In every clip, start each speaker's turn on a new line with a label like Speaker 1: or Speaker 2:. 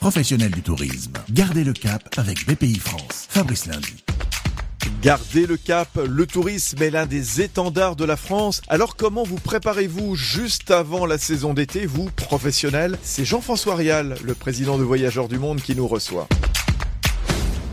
Speaker 1: Professionnels du tourisme, gardez le cap avec BPI France. Fabrice Lundi.
Speaker 2: Gardez le cap, le tourisme est l'un des étendards de la France. Alors comment vous préparez-vous juste avant la saison d'été, vous, professionnels? C'est Jean-François Rial, le président de Voyageurs du Monde, qui nous reçoit.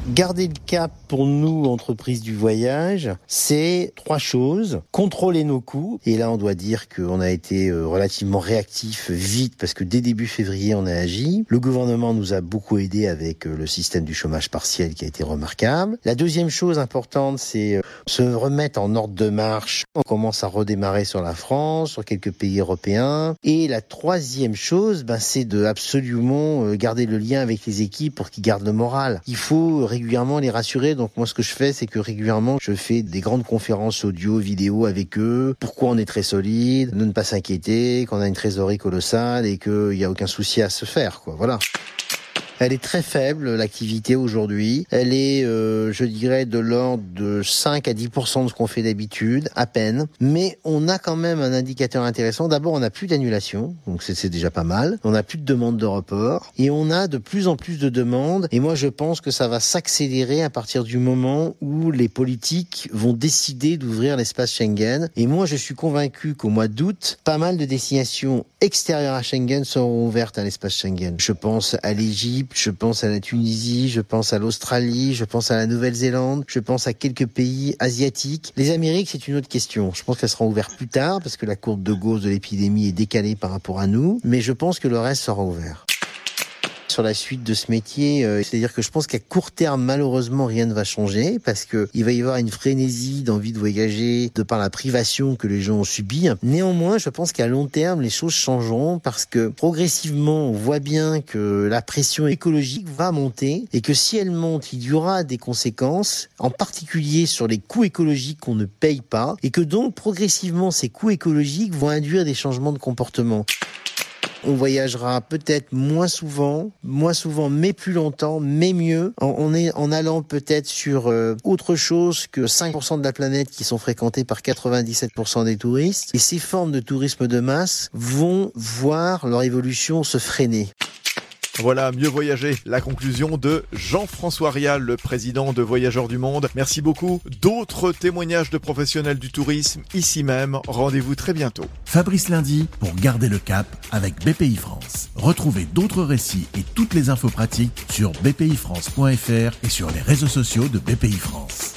Speaker 3: Garder le cap pour nous, entreprises du voyage, c'est trois choses. Contrôler nos coûts. Et là, on doit dire qu'on a été euh, relativement réactif vite parce que dès début février, on a agi. Le gouvernement nous a beaucoup aidé avec euh, le système du chômage partiel qui a été remarquable. La deuxième chose importante, c'est euh, se remettre en ordre de marche. On commence à redémarrer sur la France, sur quelques pays européens. Et la troisième chose, ben, c'est de absolument garder le lien avec les équipes pour qu'ils gardent le moral. Il faut régulièrement les rassurer. Donc moi, ce que je fais, c'est que régulièrement, je fais des grandes conférences audio, vidéo avec eux. Pourquoi on est très solide, de ne pas s'inquiéter, qu'on a une trésorerie colossale et qu'il n'y a aucun souci à se faire. Quoi. Voilà. Elle est très faible, l'activité aujourd'hui. Elle est, euh, je dirais, de l'ordre de 5 à 10% de ce qu'on fait d'habitude, à peine. Mais on a quand même un indicateur intéressant. D'abord, on n'a plus d'annulation, donc c'est déjà pas mal. On n'a plus de demandes de report. Et on a de plus en plus de demandes. Et moi, je pense que ça va s'accélérer à partir du moment où les politiques vont décider d'ouvrir l'espace Schengen. Et moi, je suis convaincu qu'au mois d'août, pas mal de destinations extérieures à Schengen seront ouvertes à l'espace Schengen. Je pense à l'Égypte, je pense à la Tunisie, je pense à l'Australie, je pense à la Nouvelle-Zélande, je pense à quelques pays asiatiques. Les Amériques, c'est une autre question. Je pense qu'elles seront ouvertes plus tard parce que la courbe de gauche de l'épidémie est décalée par rapport à nous, mais je pense que le reste sera ouvert sur la suite de ce métier. Euh, c'est-à-dire que je pense qu'à court terme, malheureusement, rien ne va changer parce que il va y avoir une frénésie d'envie de voyager de par la privation que les gens ont subie. Néanmoins, je pense qu'à long terme, les choses changeront parce que progressivement, on voit bien que la pression écologique va monter et que si elle monte, il y aura des conséquences, en particulier sur les coûts écologiques qu'on ne paye pas et que donc progressivement, ces coûts écologiques vont induire des changements de comportement. On voyagera peut-être moins souvent, moins souvent, mais plus longtemps, mais mieux, en, est, en allant peut-être sur euh, autre chose que 5% de la planète qui sont fréquentés par 97% des touristes. Et ces formes de tourisme de masse vont voir leur évolution se freiner.
Speaker 2: Voilà, mieux voyager. La conclusion de Jean-François Rial, le président de Voyageurs du Monde. Merci beaucoup. D'autres témoignages de professionnels du tourisme ici même. Rendez-vous très bientôt.
Speaker 1: Fabrice Lundi pour garder le cap avec BPI France. Retrouvez d'autres récits et toutes les infos pratiques sur bpifrance.fr et sur les réseaux sociaux de BPI France.